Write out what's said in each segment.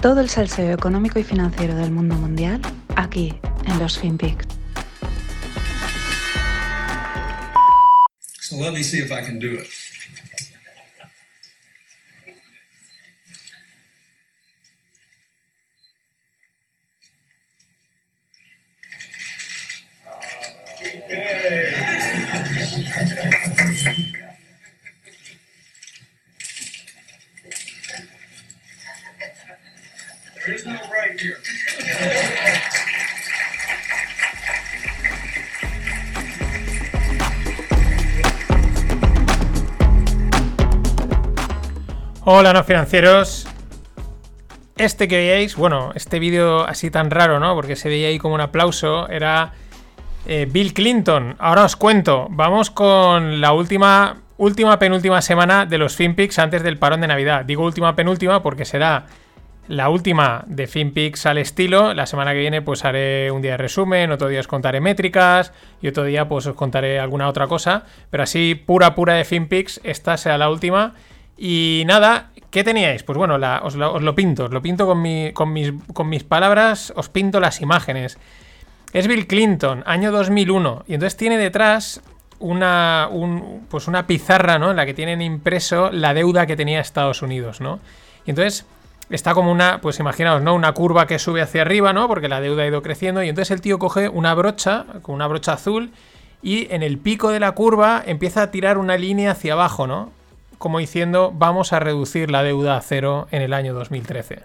Todo el salseo económico y financiero del mundo mundial aquí en los FinPix. So let me see if I can do it. Hola, no financieros. Este que veíais, bueno, este vídeo así tan raro, ¿no? Porque se veía ahí como un aplauso, era eh, Bill Clinton. Ahora os cuento, vamos con la última, última penúltima semana de los FinPix antes del parón de Navidad. Digo última penúltima porque será la última de FinPix al estilo. La semana que viene pues haré un día de resumen, otro día os contaré métricas y otro día pues os contaré alguna otra cosa. Pero así pura pura de FinPix, esta será la última. Y nada, ¿qué teníais? Pues bueno, os, lo, pinto, os lo pinto con, mi- con mis, palabras, os pinto las imágenes. Es Bill Clinton, año 2001, y entonces tiene detrás una, un- pues una pizarra, ¿no? En la que tienen impreso la deuda que tenía Estados Unidos, ¿no? Y entonces está como una, pues imaginaos, ¿no? Una curva que sube hacia arriba, ¿no? Porque la deuda ha ido creciendo, y entonces el tío coge una brocha, con una brocha azul, y en el pico de la curva empieza a tirar una línea hacia abajo, ¿no? Como diciendo, vamos a reducir la deuda a cero en el año 2013.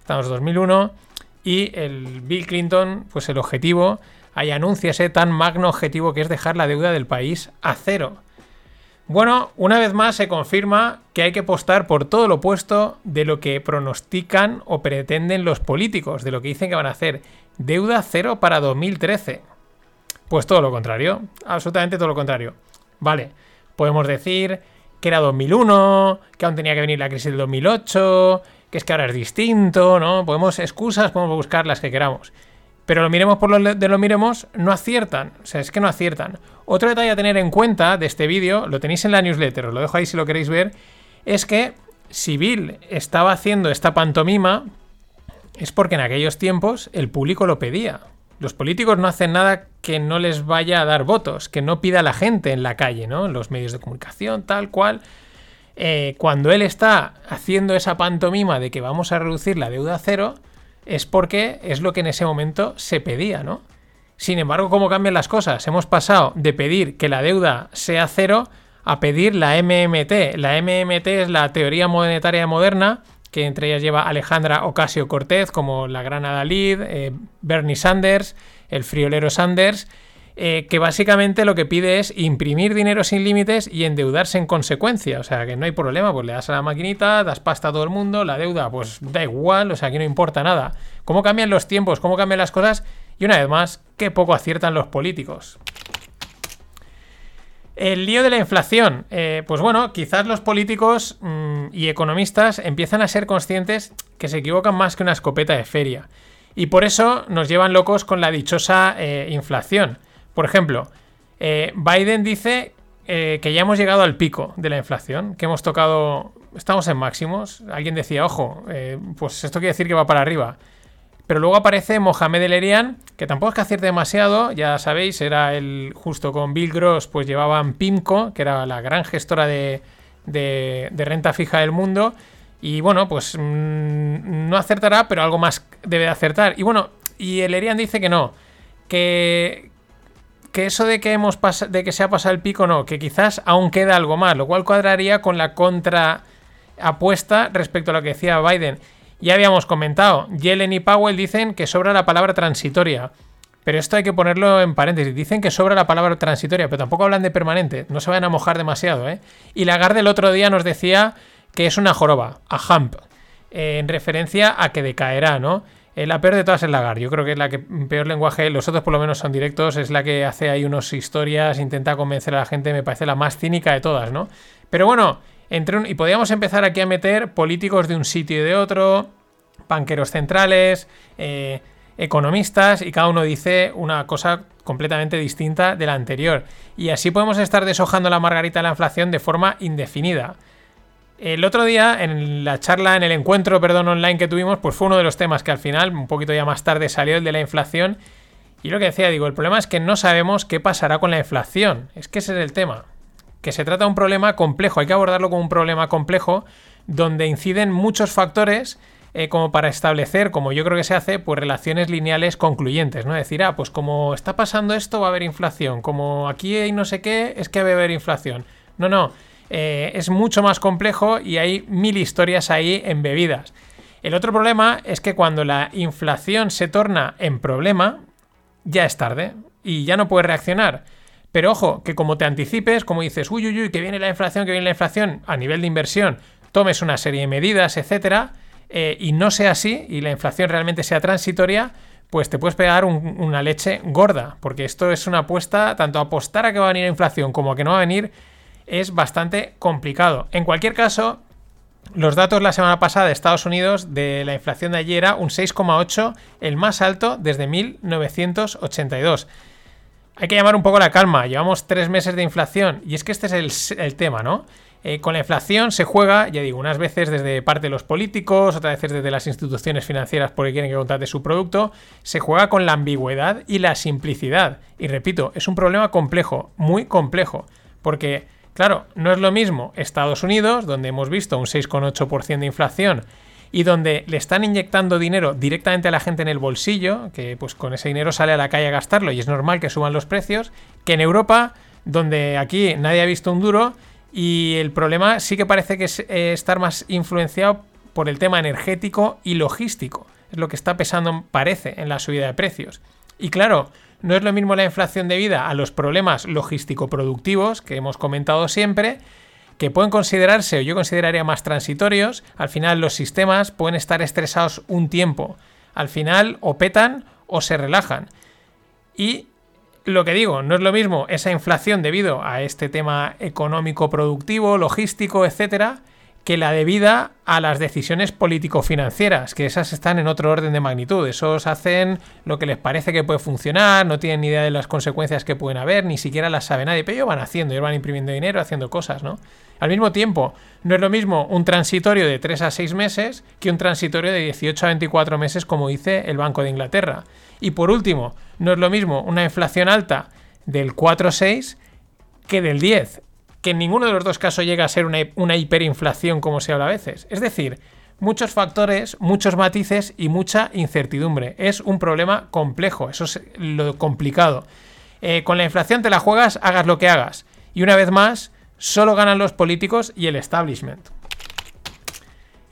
Estamos en 2001 y el Bill Clinton, pues el objetivo, ahí anuncia ese tan magno objetivo que es dejar la deuda del país a cero. Bueno, una vez más se confirma que hay que apostar por todo lo opuesto de lo que pronostican o pretenden los políticos, de lo que dicen que van a hacer. Deuda cero para 2013. Pues todo lo contrario, absolutamente todo lo contrario. Vale, podemos decir que era 2001, que aún tenía que venir la crisis del 2008, que es que ahora es distinto, ¿no? Podemos excusas, podemos buscar las que queramos. Pero lo miremos por lo de lo miremos, no aciertan. O sea, es que no aciertan. Otro detalle a tener en cuenta de este vídeo, lo tenéis en la newsletter, os lo dejo ahí si lo queréis ver, es que si Bill estaba haciendo esta pantomima, es porque en aquellos tiempos el público lo pedía. Los políticos no hacen nada que no les vaya a dar votos, que no pida la gente en la calle, ¿no? En los medios de comunicación, tal cual. Eh, cuando él está haciendo esa pantomima de que vamos a reducir la deuda a cero, es porque es lo que en ese momento se pedía, ¿no? Sin embargo, ¿cómo cambian las cosas? Hemos pasado de pedir que la deuda sea cero a pedir la MMT. La MMT es la teoría monetaria moderna, que entre ellas lleva Alejandra Ocasio Cortez, como la gran Adalid, eh, Bernie Sanders, el friolero Sanders, eh, que básicamente lo que pide es imprimir dinero sin límites y endeudarse en consecuencia. O sea, que no hay problema, pues le das a la maquinita, das pasta a todo el mundo, la deuda, pues da igual, o sea, que no importa nada. ¿Cómo cambian los tiempos? ¿Cómo cambian las cosas? Y una vez más, qué poco aciertan los políticos. El lío de la inflación. Eh, pues bueno, quizás los políticos mmm, y economistas empiezan a ser conscientes que se equivocan más que una escopeta de feria. Y por eso nos llevan locos con la dichosa eh, inflación. Por ejemplo, eh, Biden dice eh, que ya hemos llegado al pico de la inflación, que hemos tocado, estamos en máximos. Alguien decía, ojo, eh, pues esto quiere decir que va para arriba. Pero luego aparece Mohamed El Erian, que tampoco es que acierte demasiado, ya sabéis, era el justo con Bill Gross, pues llevaban PIMCO, que era la gran gestora de, renta fija del mundo. Y bueno, pues mmm, no acertará, pero algo más debe de acertar. Y bueno, y el Erian dice que no, que, que eso de que hemos de que se ha pasado el pico, no, que quizás aún queda algo más, lo cual cuadraría con la contra apuesta respecto a lo que decía Biden. Ya habíamos comentado, Yellen y Powell dicen que sobra la palabra transitoria. Pero esto hay que ponerlo en paréntesis. Dicen que sobra la palabra transitoria, pero tampoco hablan de permanente. No se vayan a mojar demasiado, ¿eh? Y Lagarde el otro día nos decía que es una joroba, a hump, en referencia a que decaerá, ¿no? Eh, la peor de todas es Lagarde. Yo creo que es la que peor lenguaje, los otros por lo menos son directos, es la que hace ahí unas historias, intenta convencer a la gente, me parece la más cínica de todas, ¿no? Pero bueno, entre un, y podríamos empezar aquí a meter políticos de un sitio y de otro, banqueros centrales, eh, economistas, y cada uno dice una cosa completamente distinta de la anterior. Y así podemos estar deshojando la margarita de la inflación de forma indefinida. El otro día, en la charla, en el encuentro, perdón, online que tuvimos, pues fue uno de los temas que al final, un poquito ya más tarde, salió el de la inflación. Y lo que decía, digo, el problema es que no sabemos qué pasará con la inflación. Es que ese es el tema. Que se trata de un problema complejo, hay que abordarlo como un problema complejo donde inciden muchos factores eh, como para establecer, como yo creo que se hace, pues relaciones lineales concluyentes, ¿no? Decir, ah, pues como está pasando esto va a haber inflación, como aquí hay no sé qué, es que va a haber inflación. No, no eh, es mucho más complejo y hay mil historias ahí embebidas. El otro problema es que cuando la inflación se torna en problema, ya es tarde y ya no puedes reaccionar. Pero ojo, que como te anticipes, como dices, uy, uy, uy, que viene la inflación, que viene la inflación, a nivel de inversión, tomes una serie de medidas, etcétera, eh, y no sea así, y la inflación realmente sea transitoria, pues te puedes pegar una leche gorda, porque esto es una apuesta, tanto apostar a que va a venir inflación como a que no va a venir, es bastante complicado. En cualquier caso, los datos la semana pasada de Estados Unidos de la inflación de ayer era un 6,8, el más alto desde 1982. Hay que llamar un poco la calma, llevamos tres meses de inflación y es que este es el, tema, ¿no? Eh, con la inflación se juega, ya digo, unas veces desde parte de los políticos, otras veces desde las instituciones financieras porque quieren que contrate su producto, se juega con la ambigüedad y la simplicidad. Y repito, es un problema complejo, muy complejo, porque Claro, no es lo mismo Estados Unidos, donde hemos visto un 6,8% de inflación y donde le están inyectando dinero directamente a la gente en el bolsillo, que pues con ese dinero sale a la calle a gastarlo y es normal que suban los precios, que en Europa, donde aquí nadie ha visto un duro y el problema sí que parece que es eh, estar más influenciado por el tema energético y logístico. Es lo que está pesando, parece, en la subida de precios. Y claro, no es lo mismo la inflación debida a los problemas logístico-productivos que hemos comentado siempre, que pueden considerarse, o yo consideraría más transitorios. Al final los sistemas pueden estar estresados un tiempo. Al final o petan o se relajan. Y lo que digo, no es lo mismo esa inflación debido a este tema económico, productivo, logístico, etcétera, que la debida a las decisiones político-financieras, que esas están en otro orden de magnitud. Esos hacen lo que les parece que puede funcionar, no tienen ni idea de las consecuencias que pueden haber, ni siquiera las sabe nadie, pero ellos van haciendo, ellos van imprimiendo dinero, haciendo cosas, ¿no? Al mismo tiempo, no es lo mismo un transitorio de 3 a 6 meses que un transitorio de 18 a 24 meses, como dice el Banco de Inglaterra. Y por último, no es lo mismo una inflación alta del 4 a 6 que del 10 que en ninguno de los dos casos llega a ser una, hiperinflación como se habla a veces. Es decir, muchos factores, muchos matices y mucha incertidumbre. Es un problema complejo, eso es lo complicado. Eh, con la inflación te la juegas, hagas lo que hagas. Y una vez más, solo ganan los políticos y el establishment.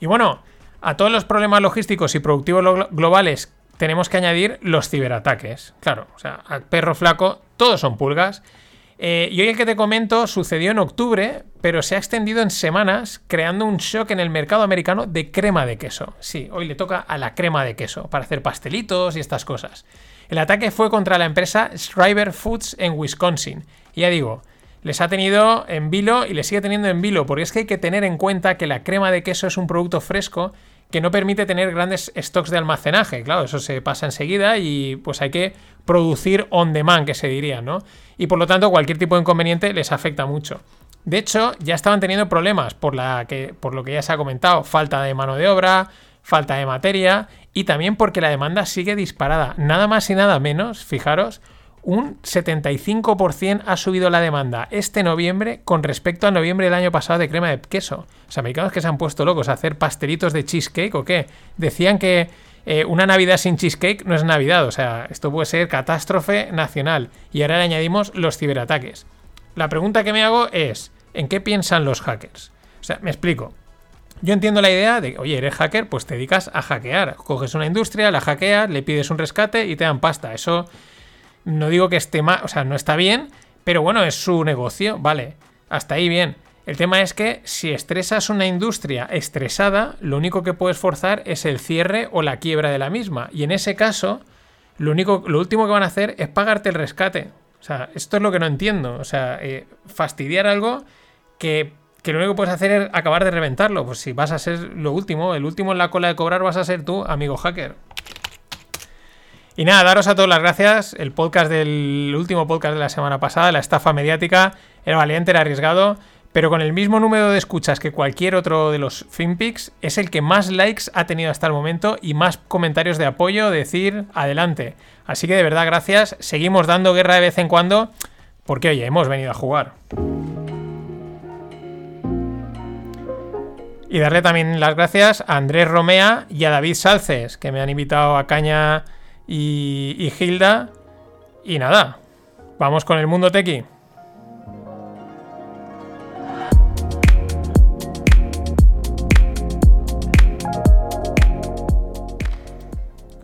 Y bueno, a todos los problemas logísticos y productivos globales tenemos que añadir los ciberataques. Claro, o sea, al perro flaco todos son pulgas eh, y hoy el que te comento sucedió en octubre, pero se ha extendido en semanas, creando un shock en el mercado americano de crema de queso. Sí, hoy le toca a la crema de queso para hacer pastelitos y estas cosas. El ataque fue contra la empresa Schreiber Foods en Wisconsin. Y ya digo, les ha tenido en vilo y les sigue teniendo en vilo, porque es que hay que tener en cuenta que la crema de queso es un producto fresco que no permite tener grandes stocks de almacenaje. Claro, eso se pasa enseguida y pues hay que producir on demand, que se diría, ¿no? Y por lo tanto, cualquier tipo de inconveniente les afecta mucho. De hecho, ya estaban teniendo problemas por, la que, por lo que ya se ha comentado, falta de mano de obra, falta de materia y también porque la demanda sigue disparada. Nada más y nada menos, fijaros, un 75% ha subido la demanda este noviembre con respecto a noviembre del año pasado de crema de queso. Los americanos que se han puesto locos a hacer pastelitos de cheesecake o qué. Decían que eh, una Navidad sin cheesecake no es Navidad, o sea, esto puede ser catástrofe nacional. Y ahora le añadimos los ciberataques. La pregunta que me hago es, ¿en qué piensan los hackers? O sea, me explico. Yo entiendo la idea de, oye, eres hacker, pues te dedicas a hackear. Coges una industria, la hackeas, le pides un rescate y te dan pasta. Eso no digo que esté mal, o sea, no está bien, pero bueno, es su negocio, vale, hasta ahí bien. El tema es que si estresas una industria estresada, lo único que puedes forzar es el cierre o la quiebra de la misma. Y en ese caso, lo, único, lo último que van a hacer es pagarte el rescate. O sea, esto es lo que no entiendo. O sea, eh, fastidiar algo que, que, lo único que puedes hacer es acabar de reventarlo. Pues si vas a ser lo último, el último en la cola de cobrar vas a ser tú, amigo hacker. Y nada, daros a todos las gracias. El podcast del último podcast de la semana pasada, la estafa mediática, era valiente, era arriesgado, pero con el mismo número de escuchas que cualquier otro de los FinPix, es el que más likes ha tenido hasta el momento y más comentarios de apoyo, decir adelante. Así que de verdad, gracias. Seguimos dando guerra de vez en cuando, porque oye, hemos venido a jugar. Y darle también las gracias a Andrés Romea y a David Salces, que me han invitado a Caña y, y Hilda. Y nada, vamos con el mundo tequi.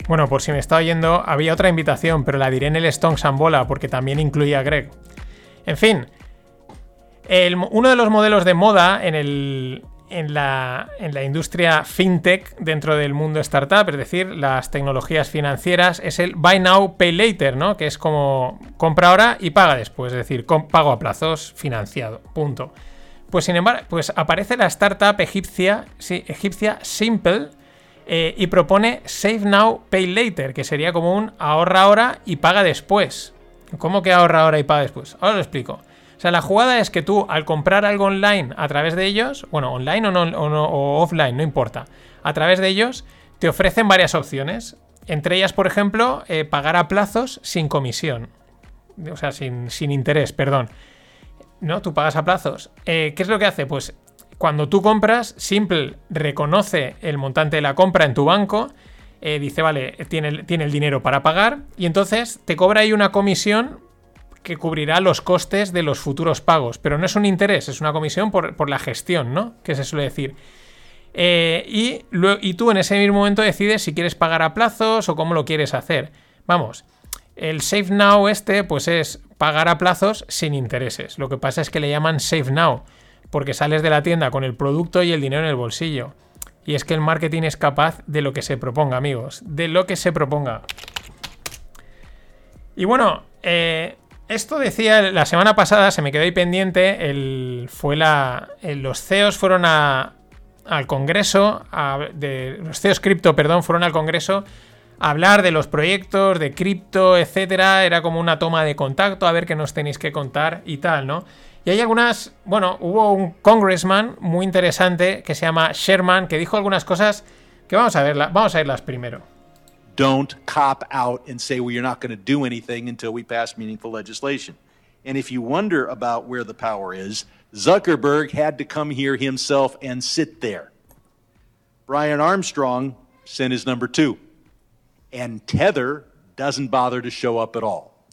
Bueno, por si me está oyendo, había otra invitación, pero la diré en el Stone Sambola porque también incluía a Greg. En fin, uno de los modelos de moda en, el- en la, en la industria fintech dentro del mundo startup, es decir, las tecnologías financieras, es el Buy Now, Pay Later, ¿no? Que es como compra ahora y paga después, es decir, con pago a plazos financiado, punto. Pues sin embargo, pues aparece la startup egipcia, sí, egipcia Simple eh, y propone Save Now, Pay Later, que sería como un ahorra ahora y paga después. ¿Cómo que ahorra ahora y paga después? Ahora lo explico. O sea, la jugada es que tú, al comprar algo online a través de ellos, bueno, online o, no, o offline, no importa, a través de ellos te ofrecen varias opciones. Entre ellas, por ejemplo, eh, pagar a plazos sin comisión. O sea, sin, sin interés, perdón. ¿no? Tú pagas a plazos. Eh, ¿Qué es lo que hace? Pues cuando tú compras, Simple reconoce el montante de la compra en tu banco, eh, dice, vale, tiene, tiene el dinero para pagar, y entonces te cobra ahí una comisión que cubrirá los costes de los futuros pagos. Pero no es un interés, es una comisión por, por la gestión, ¿no? Que se suele decir. Eh, y, y tú en ese mismo momento decides si quieres pagar a plazos o cómo lo quieres hacer. Vamos, el Save Now este, pues es pagar a plazos sin intereses. Lo que pasa es que le llaman Save Now, porque sales de la tienda con el producto y el dinero en el bolsillo. Y es que el marketing es capaz de lo que se proponga, amigos. De lo que se proponga. Y bueno, eh, esto decía la semana pasada, se me quedó ahí pendiente. El, fue la. eh, los CEOs fueron al Congreso. a- de, los CEOs cripto, perdón, fueron al Congreso a hablar de los proyectos, de cripto, etcétera. Era como una toma de contacto, a ver qué nos tenéis que contar y tal, ¿no? Y hay algunas. Bueno, hubo un congressman muy interesante que se llama Sherman, que dijo algunas cosas que vamos a verlas. Vamos a verlas primero. Don't cop out and say, well, you're not going to do anything until we pass meaningful legislation. And if you wonder about where the power is, Zuckerberg had to come here himself and sit there. Brian Armstrong sent his number two. And Tether doesn't bother to show up at all.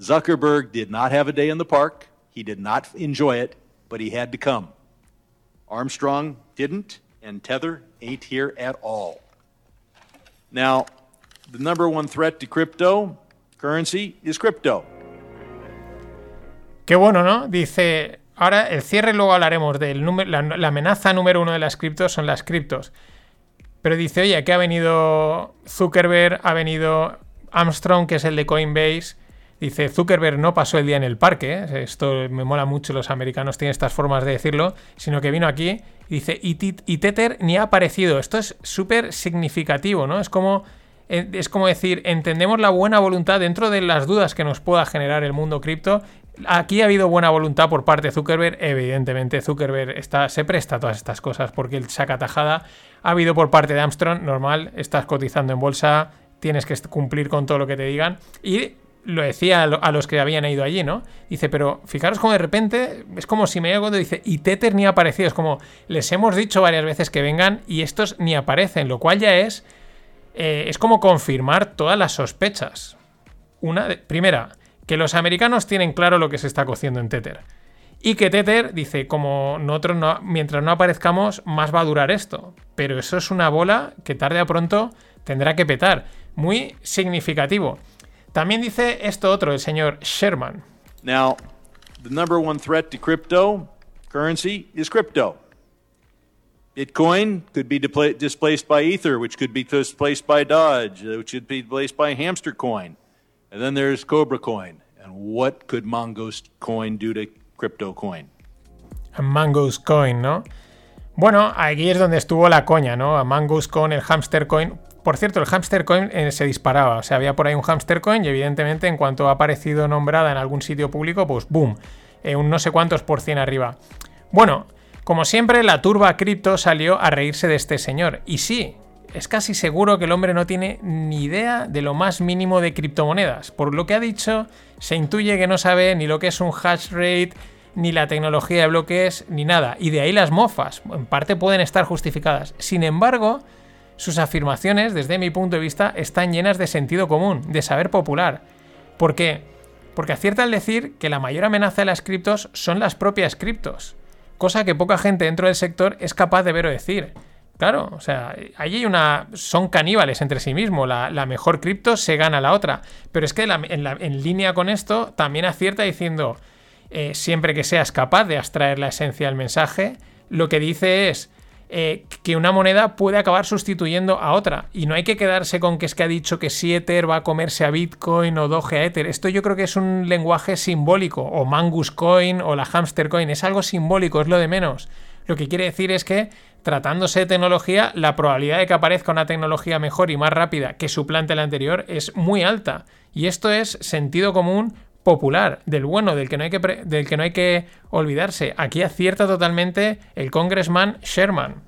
Zuckerberg did not have a day in the park. He did not enjoy it, but he had to come. Armstrong didn't, and Tether ain't here at all. Now, the number one threat to cryptocurrency is crypto. Qué bueno, ¿no? Dice, ahora el cierre luego hablaremos número, la, amenaza número uno de las criptos son las criptos. Pero dice, oye, que ha venido Zuckerberg, ha venido Armstrong, que es el de Coinbase. Dice, Zuckerberg no pasó el día en el parque, ¿eh? esto me mola mucho, los americanos tienen estas formas de decirlo, sino que vino aquí dice, y, Tether ni ha aparecido. Esto es súper significativo, ¿no? Es como, es como decir, entendemos la buena voluntad dentro de las dudas que nos pueda generar el mundo cripto. Aquí ha habido buena voluntad por parte de Zuckerberg. Evidentemente, Zuckerberg está, se presta a todas estas cosas porque él saca tajada. Ha habido por parte de Armstrong, normal, estás cotizando en bolsa, tienes que cumplir con todo lo que te digan. Y lo decía a, lo- a los que habían ido allí, ¿no? Dice, pero fijaros como de repente es como si me cuando dice, y Tether ni ha aparecido. Es como, les hemos dicho varias veces que vengan y estos ni aparecen, lo cual ya es, eh, es como confirmar todas las sospechas. Una, de- primera, que los americanos tienen claro lo que se está cociendo en Tether. Y que Tether dice, como nosotros no, mientras no aparezcamos, más va a durar esto. Pero eso es una bola que tarde o pronto tendrá que petar. Muy significativo. También dice esto otro, el señor Sherman. Now, the number one threat to cryptocurrency is crypto. Bitcoin could be displaced by Ether, which could be displaced by Dodge, uh, which could be displaced by Hamster Coin. And then there's Cobra Coin. And what could Mongoose Coin do to crypto coin? A Mango's Coin, ¿no? Bueno, aquí es donde estuvo la coña, ¿no? A Mango's Coin, el Hamster Coin. Por cierto, el Hamster Coin eh, se disparaba. O sea, había por ahí un Hamster Coin y evidentemente en cuanto ha aparecido nombrada en algún sitio público, pues boom, eh, un no sé cuántos por cien arriba. Bueno, como siempre, la turba cripto salió a reírse de este señor. Y sí, es casi seguro que el hombre no tiene ni idea de lo más mínimo de criptomonedas. Por lo que ha dicho, se intuye que no sabe ni lo que es un hash rate, ni la tecnología de bloques, ni nada. Y de ahí las mofas. En parte pueden estar justificadas. Sin embargo, sus afirmaciones, desde mi punto de vista, están llenas de sentido común, de saber popular. ¿Por qué? Porque acierta al decir que la mayor amenaza de las criptos son las propias criptos. Cosa que poca gente dentro del sector es capaz de ver o decir. Claro, o sea, ahí hay una. Son caníbales entre sí mismos. La, mejor cripto se gana la otra. Pero es que en, línea con esto también acierta diciendo: eh, siempre que seas capaz de abstraer la esencia del mensaje, lo que dice es. Eh, que una moneda puede acabar sustituyendo a otra. Y no hay que quedarse con que es que ha dicho que si Ether va a comerse a Bitcoin o Doge a Ether. Esto yo creo que es un lenguaje simbólico. O Mangus Coin o la Hamster Coin. Es algo simbólico, es lo de menos. Lo que quiere decir es que tratándose de tecnología, la probabilidad de que aparezca una tecnología mejor y más rápida que suplante la anterior es muy alta. Y esto es sentido común popular, del bueno, del que no hay que, del que, no hay que olvidarse. Aquí acierta totalmente el congressman Sherman.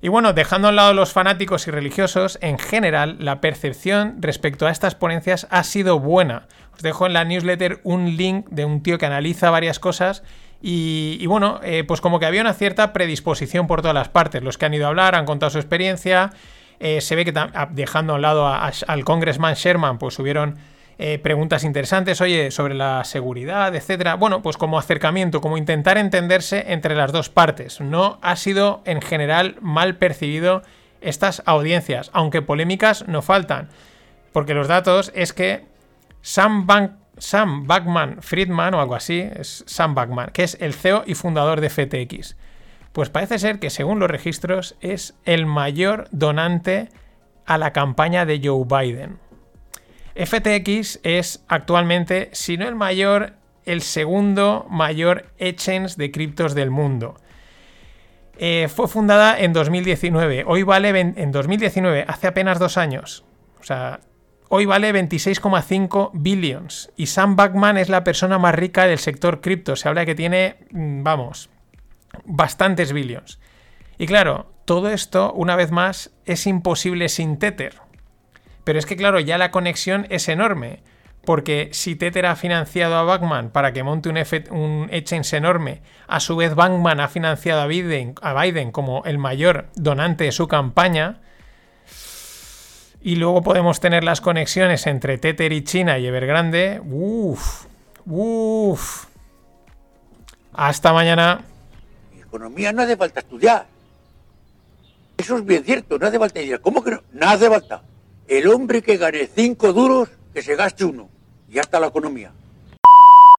Y bueno, dejando a un lado los fanáticos y religiosos, en general la percepción respecto a estas ponencias ha sido buena. Os dejo en la newsletter un link de un tío que analiza varias cosas y, bueno, eh, pues como que había una cierta predisposición por todas las partes. Los que han ido a hablar han contado su experiencia. Eh, se ve que dejando a un lado al congressman Sherman, pues hubieron eh, preguntas interesantes, oye, sobre la seguridad, etcétera. Bueno, pues como acercamiento, como intentar entenderse entre las dos partes. No ha sido en general mal percibido estas audiencias, aunque polémicas no faltan. Porque los datos es que Sam Bank Sam Backman Friedman o algo así, es Sam Backman, que es el CEO y fundador de FTX. Pues parece ser que según los registros es el mayor donante a la campaña de Joe Biden. FTX es actualmente, si no el mayor, el segundo mayor exchange de criptos del mundo. Eh, fue fundada en 2019. Hoy vale en 2019, hace apenas dos años. O sea, hoy vale 26,5 billions. Y Sam Backman es la persona más rica del sector cripto. Se habla que tiene, mm, vamos, bastantes billions. Y claro, todo esto, una vez más, es imposible sin Tether. Pero es que, claro, ya la conexión es enorme. Porque si Tether ha financiado a Backman para que monte un, un exchange enorme, a su vez Bankman ha financiado a Biden, a Biden como el mayor donante de su campaña, y luego podemos tener las conexiones entre Tether y China y Evergrande. Uf, uf. Hasta mañana. economía no hace falta estudiar. Eso es bien cierto, no hace falta estudiar. ¿Cómo que no? No hace falta. El hombre que gane cinco duros, que se gaste uno. Y ya está la economía.